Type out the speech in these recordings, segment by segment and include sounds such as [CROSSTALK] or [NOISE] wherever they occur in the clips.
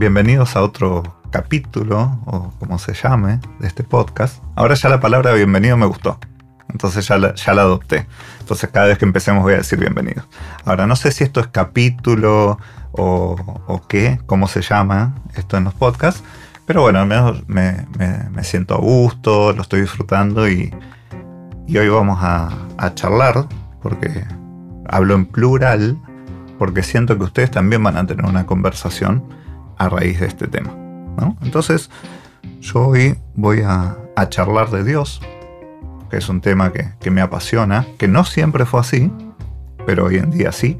bienvenidos a otro capítulo, o como se llame, de este podcast. Ahora ya la palabra bienvenido me gustó. Entonces ya la, adopté. Entonces cada vez que empecemos voy a decir bienvenido. Ahora no sé si esto es capítulo o, qué, cómo se llama esto en los podcasts. Pero bueno, al menos me, siento a gusto, lo estoy disfrutando y, hoy vamos a charlar porque hablo en plural porque siento que ustedes también van a tener una conversación a raíz de este tema. Entonces, yo hoy voy a, charlar de Dios, que es un tema que, me apasiona, que no siempre fue así, pero hoy en día sí,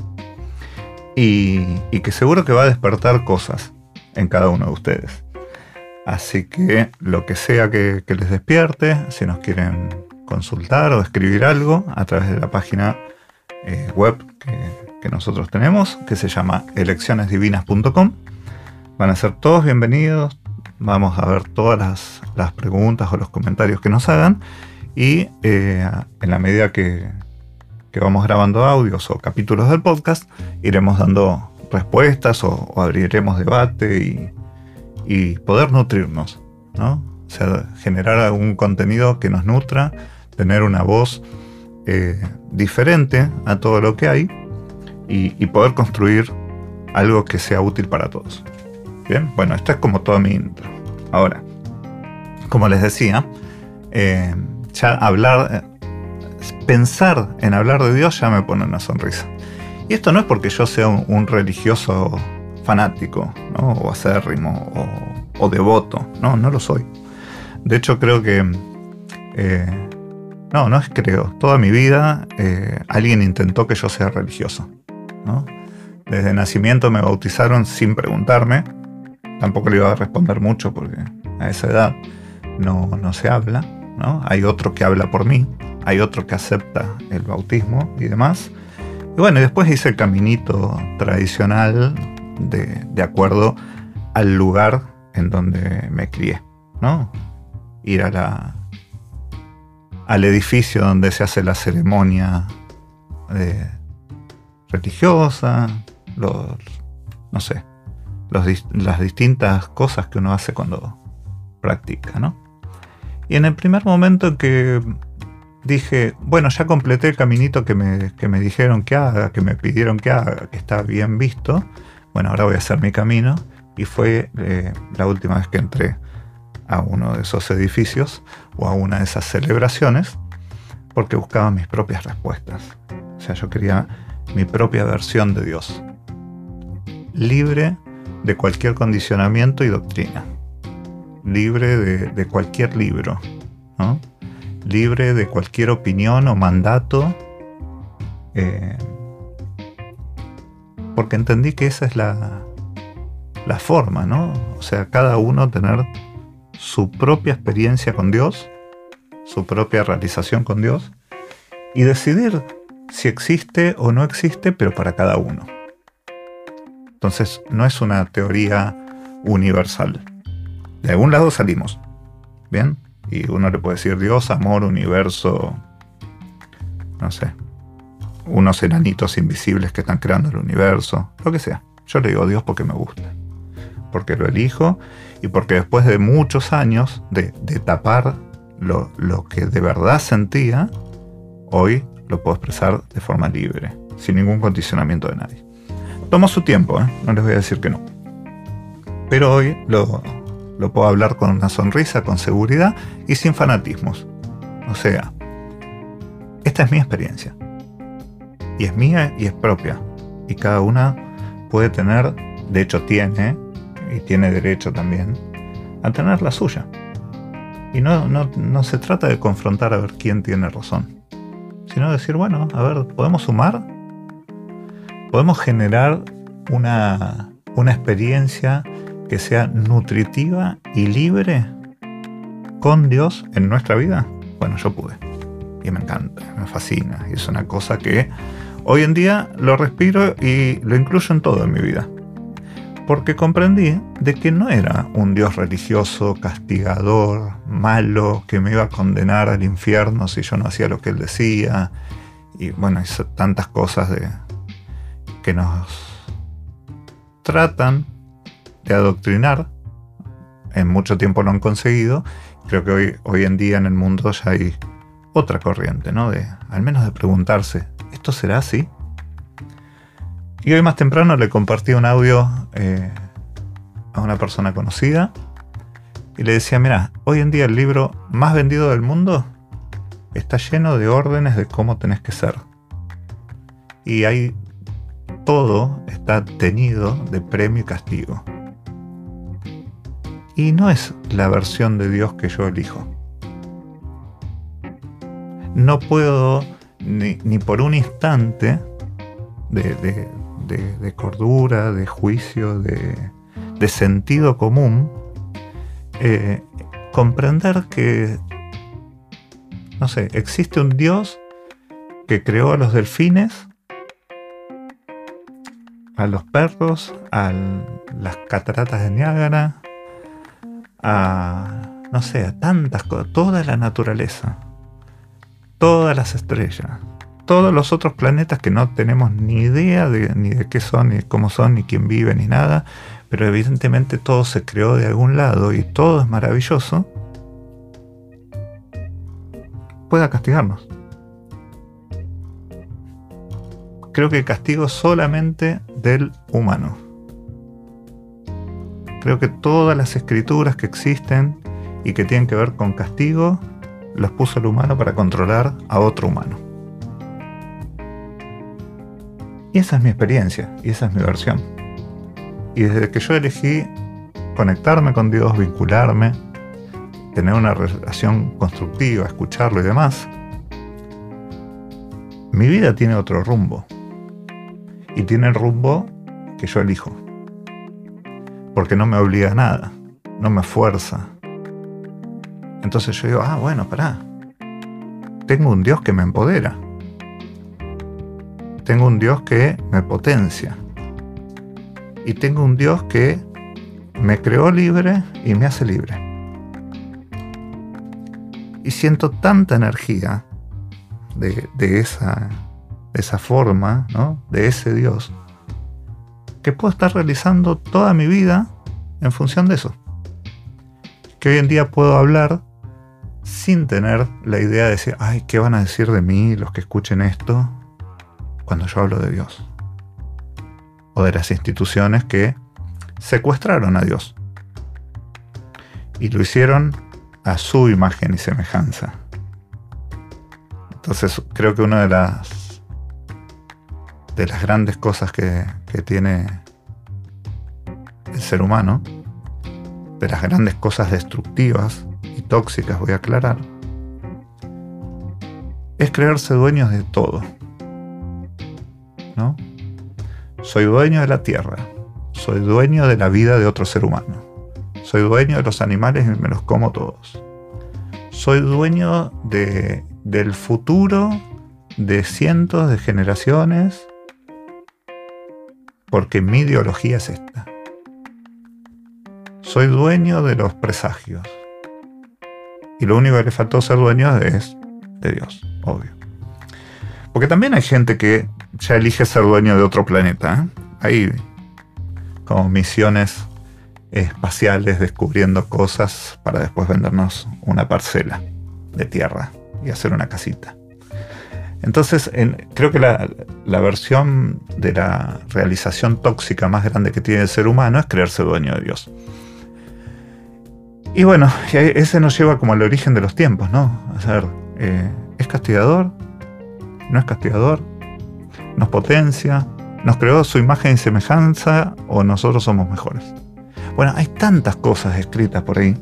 y, que seguro que va a despertar cosas en cada uno de ustedes. Así que lo que sea que, les despierte, si nos quieren consultar o escribir algo a través de la página eh, web que, que nosotros tenemos, que se llama eleccionesdivinas.com. Van a ser todos bienvenidos. Vamos a ver todas las, preguntas o los comentarios que nos hagan. Y eh, en la medida que, vamos grabando audios o capítulos del podcast, iremos dando respuestas o, abriremos debate y, poder nutrirnos. ¿no? O sea, generar algún contenido que nos nutra, tener una voz eh, diferente a todo lo que hay y, poder construir algo que sea útil para todos. Bien, bueno, esta es como toda mi intro. Ahora, como les decía, eh, ya hablar, eh, pensar en hablar de Dios ya me pone una sonrisa. Y esto no es porque yo sea un, religioso fanático, o acérrimo, o, o, devoto, no, no lo soy. De hecho, creo que eh, no, no es creo. Toda mi vida alguien intentó que yo sea religioso. Desde nacimiento me bautizaron sin preguntarme. Tampoco le iba a responder mucho porque a esa edad no, se habla. ¿no? Hay otro que habla por mí, hay otro que acepta el bautismo y demás. Y bueno, después hice el caminito tradicional de, acuerdo al lugar en donde me crié. ¿no? Ir a la, al edificio donde se hace la ceremonia de, religiosa, los, no sé, las distintas cosas que uno hace cuando practica, ¿no? Y en el primer momento que dije, bueno, ya completé el caminito que me, que me dijeron que haga, que me pidieron que haga, que está bien visto, bueno, ahora voy a hacer mi camino. Y fue eh, la última vez que entré a uno de esos edificios o a una de esas celebraciones porque buscaba mis propias respuestas. O sea, yo quería mi propia versión de Dios, libre de cualquier condicionamiento y doctrina, libre de, cualquier libro, libre de cualquier opinión o mandato, eh, porque entendí que esa es la, la forma, ¿no? O sea, cada uno tener su propia experiencia con Dios, su propia realización con Dios, y decidir si existe o no existe, pero para cada uno. Entonces, no es una teoría universal. De algún lado salimos. ¿Bien? Y uno le puede decir Dios, amor, universo, no sé, unos enanitos invisibles que están creando el universo, lo que sea. Yo le digo Dios porque me gusta, porque lo elijo y porque después de muchos años de, tapar lo, lo, que de verdad sentía, hoy lo puedo expresar de forma libre, sin ningún condicionamiento de nadie. Toma su tiempo, ¿eh? no les voy a decir que no. Pero hoy lo, lo puedo hablar con una sonrisa, con seguridad y sin fanatismos. O sea, esta es mi experiencia. Y es mía y es propia. Y cada una puede tener, de hecho tiene, y tiene derecho también, a tener la suya. Y no, no, no se trata de confrontar a ver quién tiene razón sino decir, bueno, a ver, ¿podemos sumar? ¿Podemos generar una, una experiencia que sea nutritiva y libre con Dios en nuestra vida? Bueno, yo pude. Y me encanta, me fascina. Y es una cosa que hoy en día lo respiro y lo incluyo en todo en mi vida porque comprendí de que no era un Dios religioso, castigador, malo, que me iba a condenar al infierno si yo no hacía lo que él decía. Y bueno, hizo tantas cosas de, nos tratan de adoctrinar. En mucho tiempo lo han conseguido. Creo que hoy, hoy en día en el mundo ya hay otra corriente, ¿no? De, al menos de preguntarse, ¿esto será así? Y hoy más temprano le compartí un audio eh, a una persona conocida y le decía, mira, hoy en día el libro más vendido del mundo está lleno de órdenes de cómo tenés que ser. Y hay todo está tenido de premio y castigo. Y no es la versión de Dios que yo elijo. No puedo ni, por un instante de, cordura, de juicio, de, sentido común, eh, comprender que, no sé, existe un Dios que creó a los delfines a los perros, a las cataratas de Niágara, a, no sé, a tantas cosas, toda la naturaleza, todas las estrellas, todos los otros planetas que no tenemos ni idea de, ni de qué son, ni cómo son, ni quién vive, ni nada, pero evidentemente todo se creó de algún lado y todo es maravilloso, pueda castigarnos. Creo que castigo solamente del humano. Creo que todas las escrituras que existen y que tienen que ver con castigo, las puso el humano para controlar a otro humano. Y esa es mi experiencia, y esa es mi versión. Y desde que yo elegí conectarme con Dios, vincularme, tener una relación constructiva, escucharlo y demás, mi vida tiene otro rumbo y tiene el rumbo que yo elijo. Porque no me obliga a nada, no me fuerza. Entonces yo digo, ah, bueno, pará. Tengo un Dios que me empodera. Tengo un Dios que me potencia. Y tengo un Dios que me creó libre y me hace libre. Y siento tanta energía de, de esa esa forma, ¿no? de ese Dios, que puedo estar realizando toda mi vida en función de eso. Que hoy en día puedo hablar sin tener la idea de decir, ay, ¿qué van a decir de mí los que escuchen esto cuando yo hablo de Dios? O de las instituciones que secuestraron a Dios y lo hicieron a su imagen y semejanza. Entonces creo que una de las de las grandes cosas que, tiene el ser humano, de las grandes cosas destructivas y tóxicas, voy a aclarar, es creerse dueños de todo. ¿No? Soy dueño de la tierra, soy dueño de la vida de otro ser humano, soy dueño de los animales y me los como todos. Soy dueño de, del futuro de cientos de generaciones porque mi ideología es esta. Soy dueño de los presagios. Y lo único que le faltó ser dueño es de Dios, obvio. Porque también hay gente que ya elige ser dueño de otro planeta. ¿eh? Hay como misiones espaciales descubriendo cosas para después vendernos una parcela de tierra y hacer una casita. Entonces, creo que la, versión de la realización tóxica más grande que tiene el ser humano es creerse dueño de Dios. Y bueno, ese nos lleva como al origen de los tiempos, ¿no? A ver, eh, ¿es castigador? ¿No es castigador? ¿Nos potencia? ¿Nos creó su imagen y semejanza o nosotros somos mejores? Bueno, hay tantas cosas escritas por ahí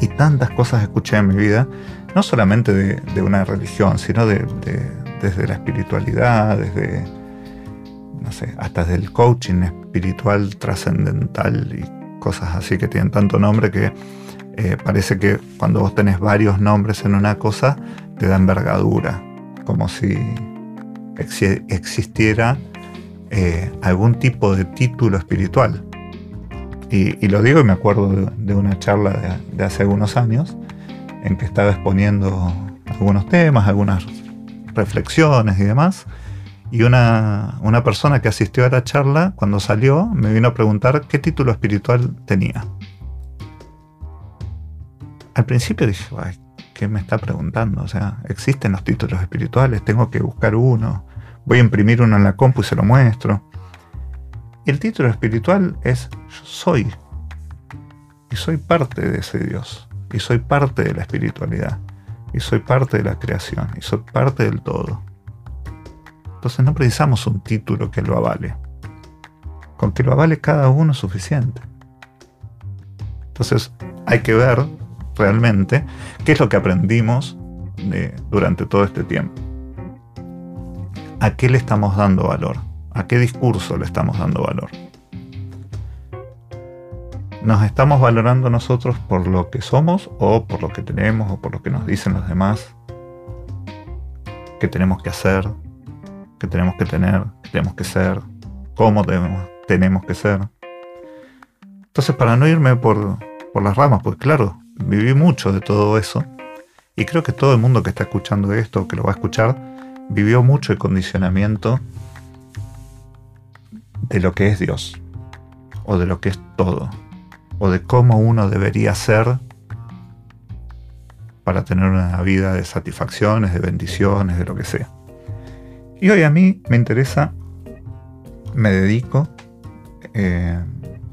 y tantas cosas escuché en mi vida no solamente de, una religión, sino de, desde la espiritualidad, desde, no sé, hasta del coaching espiritual trascendental y cosas así que tienen tanto nombre que eh, parece que cuando vos tenés varios nombres en una cosa, te da envergadura, como si existiera eh, algún tipo de título espiritual. Y, lo digo y me acuerdo de, una charla de hace algunos años en que estaba exponiendo algunos temas, algunas reflexiones y demás. Y una, una persona que asistió a la charla, cuando salió, me vino a preguntar qué título espiritual tenía. Al principio dije, Ay, ¿qué me está preguntando? O sea, existen los títulos espirituales, tengo que buscar uno, voy a imprimir uno en la compu y se lo muestro. El título espiritual es yo soy. Y soy parte de ese Dios. Y soy parte de la espiritualidad. Y soy parte de la creación. Y soy parte del todo. Entonces no precisamos un título que lo avale. Con que lo avale cada uno es suficiente. Entonces hay que ver realmente qué es lo que aprendimos durante todo este tiempo. ¿A qué le estamos dando valor? ¿A qué discurso le estamos dando valor? ¿Nos estamos valorando nosotros por lo que somos o por lo que tenemos o por lo que nos dicen los demás? ¿Qué tenemos que hacer? ¿Qué tenemos que tener? ¿Qué tenemos que ser? ¿Cómo tenemos que ser? Entonces, para no irme por, por las ramas, pues claro, viví mucho de todo eso. Y creo que todo el mundo que está escuchando esto, que lo va a escuchar, vivió mucho el condicionamiento de lo que es Dios, o de lo que es todo, o de cómo uno debería ser para tener una vida de satisfacciones, de bendiciones, de lo que sea. Y hoy a mí me interesa, me dedico, eh,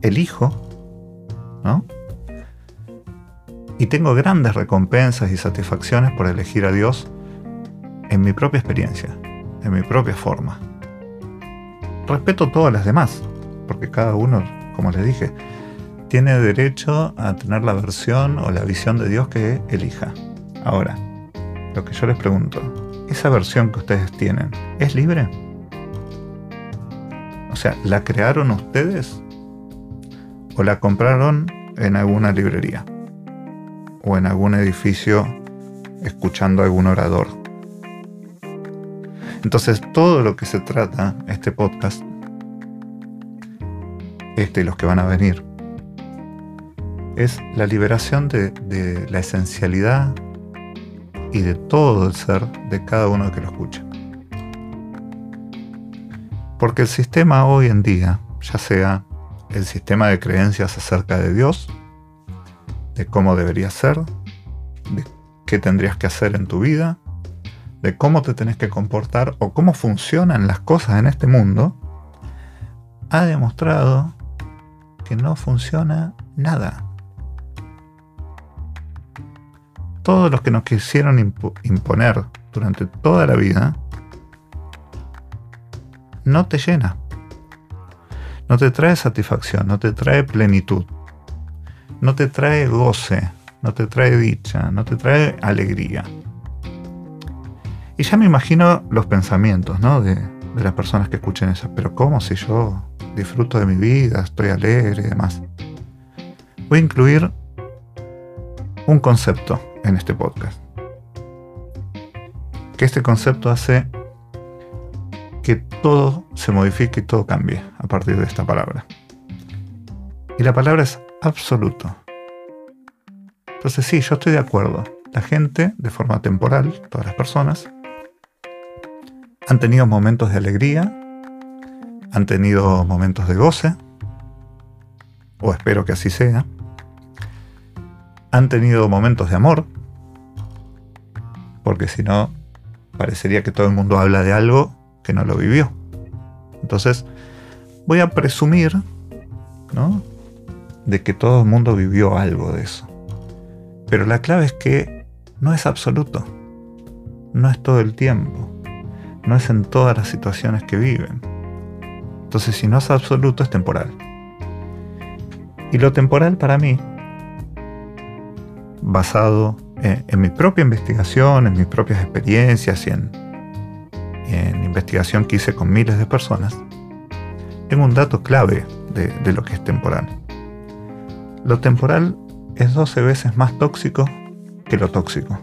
elijo, ¿no? Y tengo grandes recompensas y satisfacciones por elegir a Dios en mi propia experiencia, en mi propia forma. Respeto todas las demás, porque cada uno, como les dije, tiene derecho a tener la versión o la visión de Dios que elija. Ahora, lo que yo les pregunto, ¿esa versión que ustedes tienen es libre? O sea, ¿la crearon ustedes? ¿O la compraron en alguna librería? o en algún edificio escuchando a algún orador. Entonces todo lo que se trata, este podcast, este y los que van a venir, es la liberación de, la esencialidad y de todo el ser de cada uno que lo escucha. Porque el sistema hoy en día, ya sea el sistema de creencias acerca de Dios, de cómo deberías ser, de qué tendrías que hacer en tu vida, de cómo te tenés que comportar o cómo funcionan las cosas en este mundo, ha demostrado que no funciona nada. Todos los que nos quisieron imponer durante toda la vida no te llena. No te trae satisfacción, no te trae plenitud no te trae goce, no te trae dicha, no te trae alegría. Y ya me imagino los pensamientos ¿no? de, las personas que escuchen eso. Pero ¿cómo si yo disfruto de mi vida, estoy alegre y demás? Voy a incluir un concepto en este podcast. Que este concepto hace que todo se modifique y todo cambie a partir de esta palabra. Y la palabra es absoluto. Entonces sí, yo estoy de acuerdo. La gente, de forma temporal, todas las personas, han tenido momentos de alegría, han tenido momentos de goce, o espero que así sea, han tenido momentos de amor, porque si no, parecería que todo el mundo habla de algo que no lo vivió. Entonces, voy a presumir, ¿no? de que todo el mundo vivió algo de eso. Pero la clave es que no es absoluto, no es todo el tiempo, no es en todas las situaciones que viven. Entonces si no es absoluto es temporal. Y lo temporal para mí, basado en, mi propia investigación, en mis propias experiencias y en, en investigación que hice con miles de personas, tengo un dato clave de lo que es temporal lo temporal es 12 veces más tóxico que lo tóxico.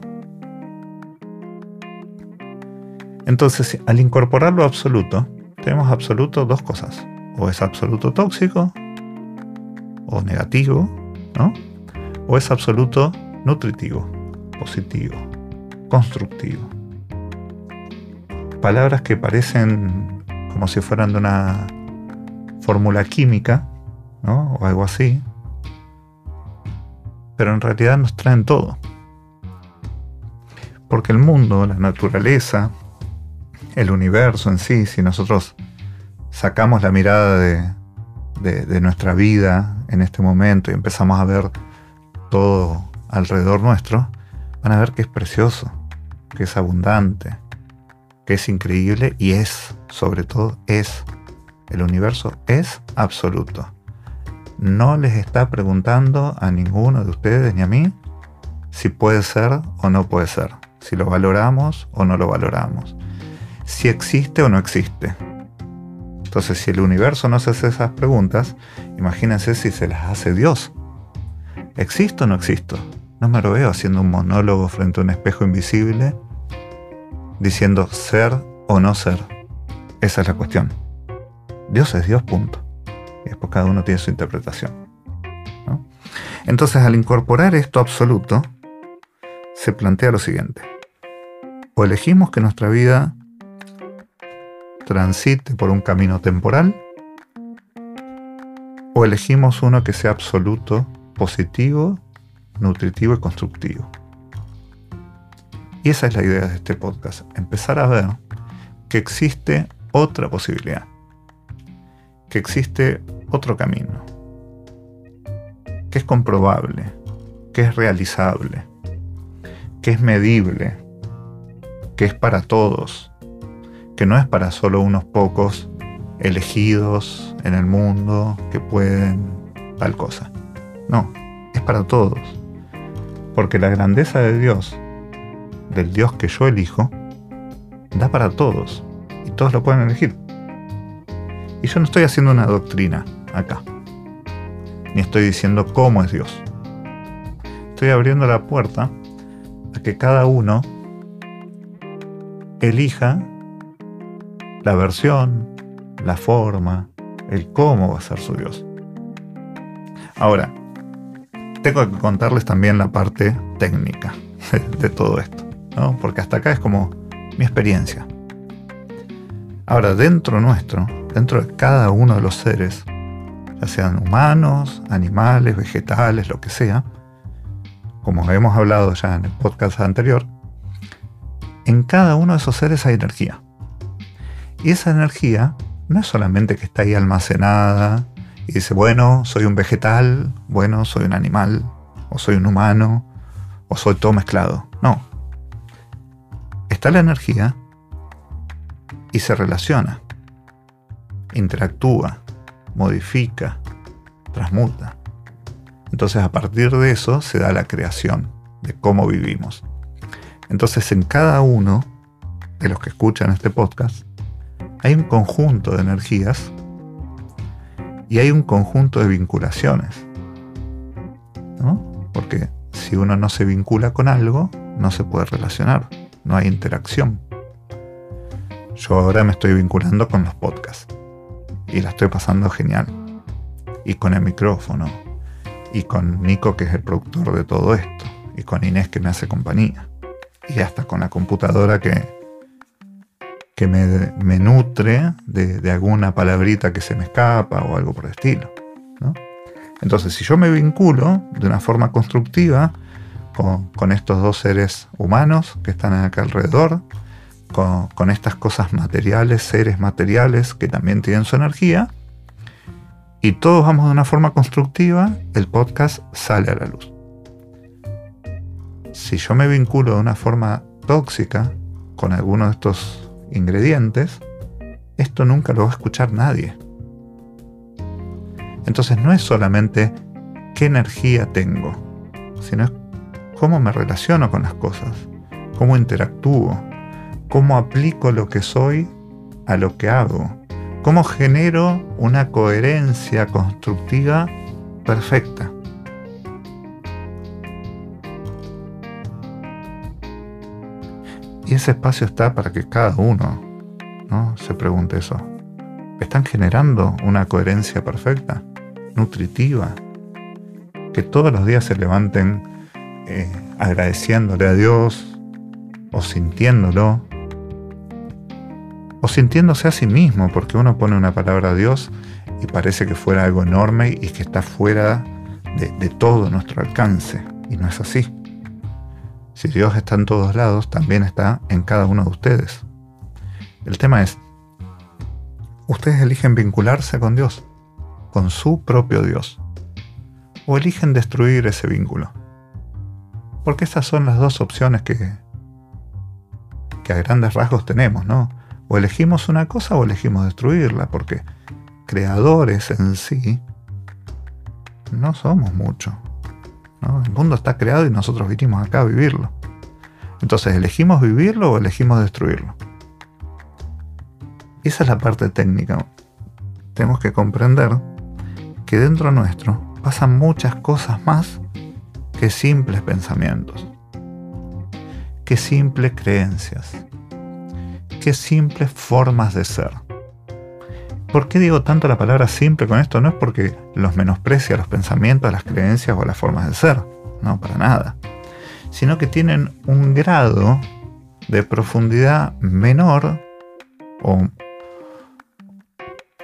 Entonces, al incorporar lo absoluto, tenemos absoluto dos cosas. O es absoluto tóxico, o negativo, ¿no? O es absoluto nutritivo, positivo, constructivo. palabras que parecen como si fueran de una fórmula química, ¿no? O algo así. Pero en realidad nos traen todo. Porque el mundo, la naturaleza, el universo en sí, si nosotros sacamos la mirada de, de, nuestra vida en este momento y empezamos a ver todo alrededor nuestro, van a ver que es precioso, que es abundante, que es increíble y es, sobre todo, es. El universo es absoluto. No les está preguntando a ninguno de ustedes ni a mí si puede ser o no puede ser, si lo valoramos o no lo valoramos, si existe o no existe. Entonces, si el universo no se hace esas preguntas, imagínense si se las hace Dios. ¿Existo o no existo? No me lo veo haciendo un monólogo frente a un espejo invisible diciendo ser o no ser. Esa es la cuestión. Dios es Dios, punto. Y después cada uno tiene su interpretación. Entonces, al incorporar esto absoluto, se plantea lo siguiente. O elegimos que nuestra vida transite por un camino temporal o elegimos uno que sea absoluto, positivo, nutritivo y constructivo. Y esa es la idea de este podcast, empezar a ver que existe otra posibilidad, que existe otro camino, que es comprobable, que es realizable, que es medible, que es para todos, que no es para solo unos pocos elegidos en el mundo que pueden tal cosa. No, es para todos. Porque la grandeza de Dios, del Dios que yo elijo, da para todos. Y todos lo pueden elegir. Y yo no estoy haciendo una doctrina acá. Ni estoy diciendo cómo es Dios. Estoy abriendo la puerta a que cada uno elija la versión, la forma, el cómo va a ser su Dios. Ahora, tengo que contarles también la parte técnica de, todo esto, ¿no? porque hasta acá es como mi experiencia. Ahora, dentro nuestro, dentro de cada uno de los seres, ya sean humanos, animales, vegetales, lo que sea, como hemos hablado ya en el podcast anterior, en cada uno de esos seres hay energía. Y esa energía no es solamente que está ahí almacenada y dice, bueno, soy un vegetal, bueno, soy un animal, o soy un humano, o soy todo mezclado. No. Está la energía y se relaciona, interactúa, modifica, transmuta. Entonces a partir de eso se da la creación de cómo vivimos. Entonces en cada uno de los que escuchan este podcast hay un conjunto de energías y hay un conjunto de vinculaciones. ¿no? Porque si uno no se vincula con algo, no se puede relacionar, no hay interacción. Yo ahora me estoy vinculando con los podcasts y la estoy pasando genial. Y con el micrófono, y con Nico que es el productor de todo esto, y con Inés que me hace compañía, y hasta con la computadora que, que me, nutre de, alguna palabrita que se me escapa o algo por el estilo. Entonces, si yo me vinculo de una forma constructiva con, estos dos seres humanos que están acá alrededor, con, con, estas cosas materiales, seres materiales que también tienen su energía, y todos vamos de una forma constructiva, el podcast sale a la luz. Si yo me vinculo de una forma tóxica con alguno de estos ingredientes, esto nunca lo va a escuchar nadie. Entonces no es solamente qué energía tengo, sino es cómo me relaciono con las cosas, cómo interactúo, cómo aplico lo que soy a lo que hago, cómo genero una coherencia constructiva perfecta. Y ese espacio está para que cada uno ¿no? se pregunte eso. ¿Están generando una coherencia perfecta? ¿Nutritiva? Que todos los días se levanten eh, agradeciéndole a Dios o sintiéndolo. o sintiéndose a sí mismo, porque uno pone una palabra a Dios y parece que fuera algo enorme y que está fuera de, de todo nuestro alcance, y no es así. Si Dios está en todos lados, también está en cada uno de ustedes. El tema es, ustedes eligen vincularse con Dios, con su propio Dios, o eligen destruir ese vínculo. Porque estas son las dos opciones que, que a grandes rasgos tenemos, ¿no? O elegimos una cosa o elegimos destruirla, porque creadores en sí no somos El mundo está creado y nosotros vinimos acá a vivirlo. Entonces, ¿elegimos vivirlo o elegimos destruirlo? Esa es la parte técnica. Tenemos que comprender que dentro nuestro pasan muchas cosas más que simples pensamientos, que simples creencias, que simples formas de ser. ¿Por qué digo tanto la palabra simple con esto? No es porque los menosprecia los pensamientos, las creencias o las formas de ser. No, para nada. Sino que tienen un grado de profundidad menor o...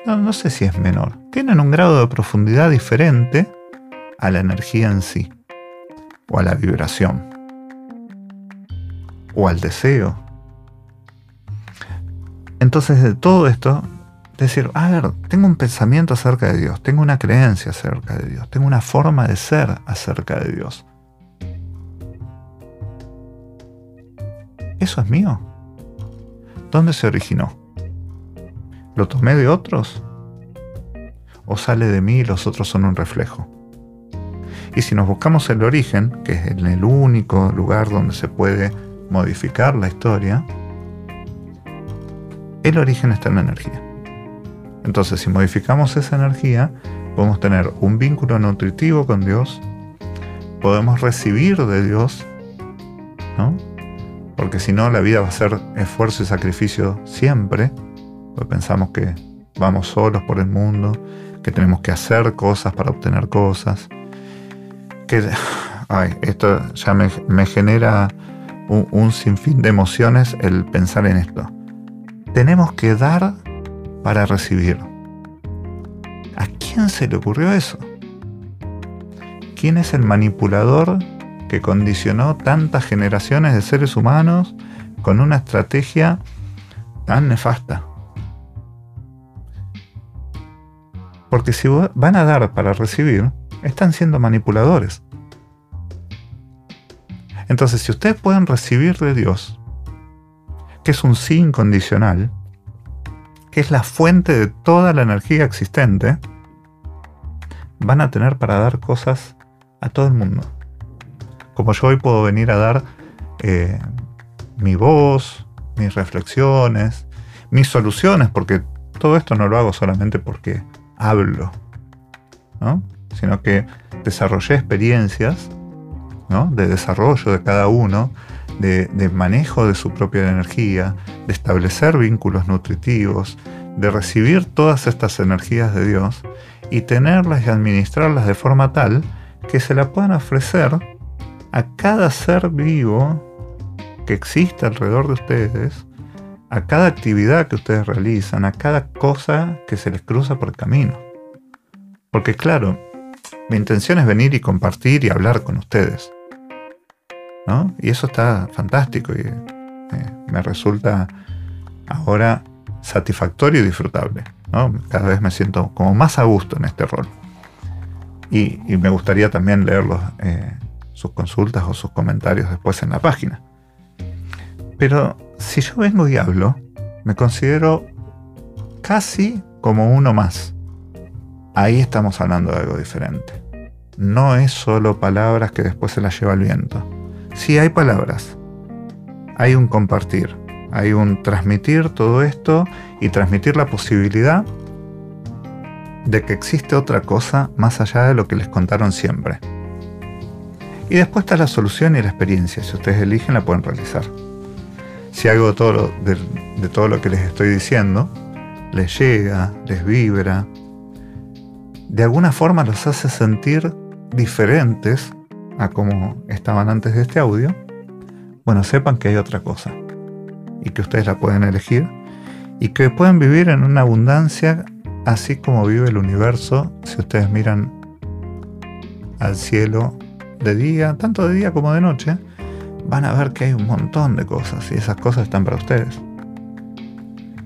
No, no sé si es menor. Tienen un grado de profundidad diferente a la energía en sí. O a la vibración. O al deseo. Entonces de todo esto decir, a ver, tengo un pensamiento acerca de Dios, tengo una creencia acerca de Dios, tengo una forma de ser acerca de Dios. ¿Eso es mío? ¿Dónde se originó? ¿Lo tomé de otros? ¿O sale de mí y los otros son un reflejo? Y si nos buscamos el origen, que es el único lugar donde se puede modificar la historia, el origen está en la energía. Entonces, si modificamos esa energía, podemos tener un vínculo nutritivo con Dios, podemos recibir de Dios, ¿no? Porque si no, la vida va a ser esfuerzo y sacrificio siempre, porque pensamos que vamos solos por el mundo, que tenemos que hacer cosas para obtener cosas, que, ay, esto ya me, genera un, un sinfín de emociones el pensar en esto. Tenemos que dar para recibir. ¿A quién se le ocurrió eso? ¿Quién es el manipulador que condicionó tantas generaciones de seres humanos con una estrategia tan nefasta? Porque si van a dar para recibir, están siendo manipuladores. Entonces, si ustedes pueden recibir de Dios, que es un sí incondicional, que es la fuente de toda la energía existente, van a tener para dar cosas a todo el mundo. Como yo hoy puedo venir a dar eh, mi voz, mis reflexiones, mis soluciones, porque todo esto no lo hago solamente porque hablo, sino que desarrollé experiencias de desarrollo de cada uno, de, manejo de su propia energía, de establecer vínculos nutritivos, de recibir todas estas energías de Dios y tenerlas y administrarlas de forma tal que se la puedan ofrecer a cada ser vivo que existe alrededor de ustedes, a cada actividad que ustedes realizan, a cada cosa que se les cruza por el camino. Porque claro, mi intención es venir y compartir y hablar con ustedes. Y eso está fantástico y eh, me resulta ahora satisfactorio y disfrutable. Cada vez me siento como más a gusto en este rol. Y, me gustaría también leer eh, sus consultas o sus comentarios después en la página. Pero si yo vengo y hablo, me considero casi como uno más. Ahí estamos hablando de algo diferente. No es solo palabras que después se las lleva el viento si hay palabras, hay un compartir, hay un transmitir todo esto y transmitir la posibilidad de que existe otra cosa más allá de lo que les contaron siempre. Y después está la solución y la experiencia. Si ustedes eligen, la pueden realizar. Si algo de todo lo, de todo lo que les estoy diciendo les llega, les vibra, de alguna forma los hace sentir diferentes a como estaban antes de este audio, bueno, sepan que hay otra cosa y que ustedes la pueden elegir y que pueden vivir en una abundancia así como vive el universo si ustedes miran al cielo de día, tanto de día como de noche, van a ver que hay un montón de cosas y esas cosas están para ustedes.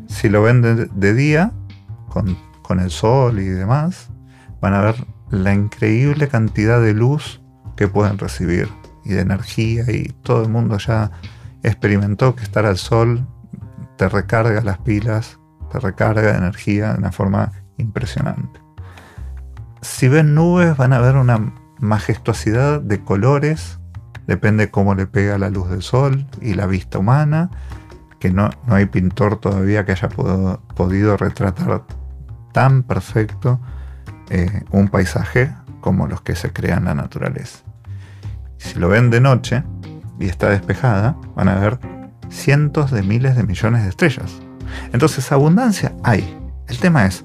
Si lo ven de, día, con, con el sol y demás, van a ver la increíble cantidad de luz que pueden recibir y de energía y todo el mundo ya experimentó que estar al sol te recarga las pilas, te recarga de energía de una forma impresionante. Si ven nubes van a ver una majestuosidad de colores, depende cómo le pega la luz del sol y la vista humana, que no, no hay pintor todavía que haya podido retratar tan perfecto eh, un paisaje como los que se crean en la naturaleza. Si lo ven de noche y está despejada, van a ver cientos de miles de millones de estrellas. Entonces abundancia hay. El tema es,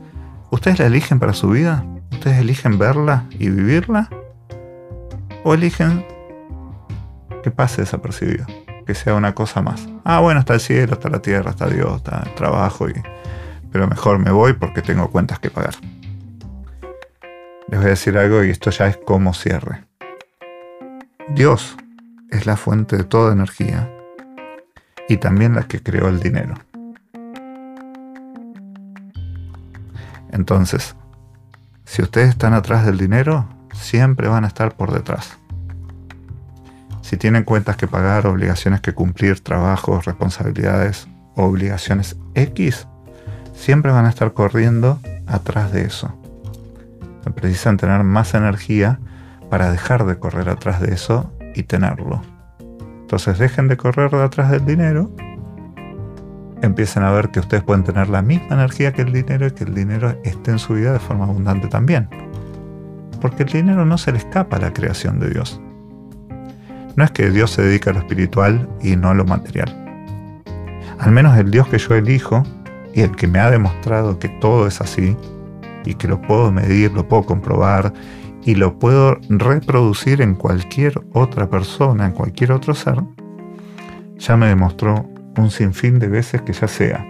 ¿ustedes la eligen para su vida? ¿Ustedes eligen verla y vivirla? ¿O eligen que pase desapercibido? Que sea una cosa más. Ah, bueno, está el cielo, está la tierra, está Dios, está el trabajo, y... pero mejor me voy porque tengo cuentas que pagar. Les voy a decir algo y esto ya es como cierre. Dios es la fuente de toda energía y también la que creó el dinero. Entonces, si ustedes están atrás del dinero, siempre van a estar por detrás. Si tienen cuentas que pagar, obligaciones que cumplir, trabajos, responsabilidades, obligaciones X, siempre van a estar corriendo atrás de eso precisan tener más energía para dejar de correr atrás de eso y tenerlo. Entonces dejen de correr detrás del dinero, empiecen a ver que ustedes pueden tener la misma energía que el dinero y que el dinero esté en su vida de forma abundante también. Porque el dinero no se le escapa a la creación de Dios. No es que Dios se dedica a lo espiritual y no a lo material. Al menos el Dios que yo elijo y el que me ha demostrado que todo es así, y que lo puedo medir, lo puedo comprobar y lo puedo reproducir en cualquier otra persona, en cualquier otro ser, ya me demostró un sinfín de veces que ya sea.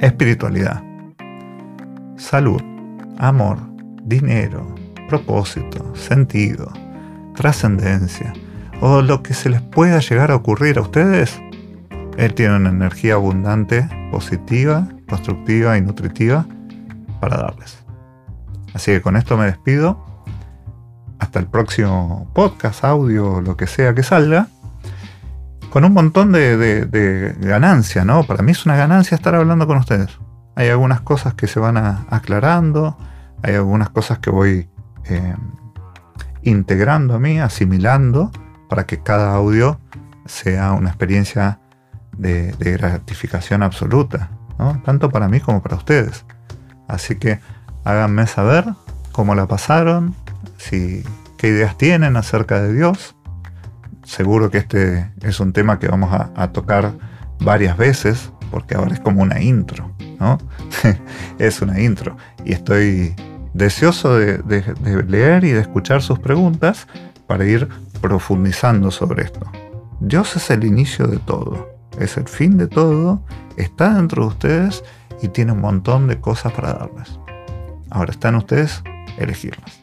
Espiritualidad, salud, amor, dinero, propósito, sentido, trascendencia, o lo que se les pueda llegar a ocurrir a ustedes, él tiene una energía abundante, positiva, constructiva y nutritiva para darles. Así que con esto me despido. Hasta el próximo podcast, audio, lo que sea que salga. Con un montón de, ganancia, ¿no? Para mí es una ganancia estar hablando con ustedes. Hay algunas cosas que se van aclarando, hay algunas cosas que voy eh, integrando a mí, asimilando, para que cada audio sea una experiencia de, gratificación absoluta, ¿no? tanto para mí como para ustedes. Así que háganme saber cómo la pasaron, si, qué ideas tienen acerca de Dios. Seguro que este es un tema que vamos a, tocar varias veces, porque ahora es como una intro, ¿no? [LAUGHS] es una intro. Y estoy deseoso de, leer y de escuchar sus preguntas para ir profundizando sobre esto. Dios es el inicio de todo, es el fin de todo, está dentro de ustedes y tiene un montón de cosas para darles. Ahora están ustedes elegirlas.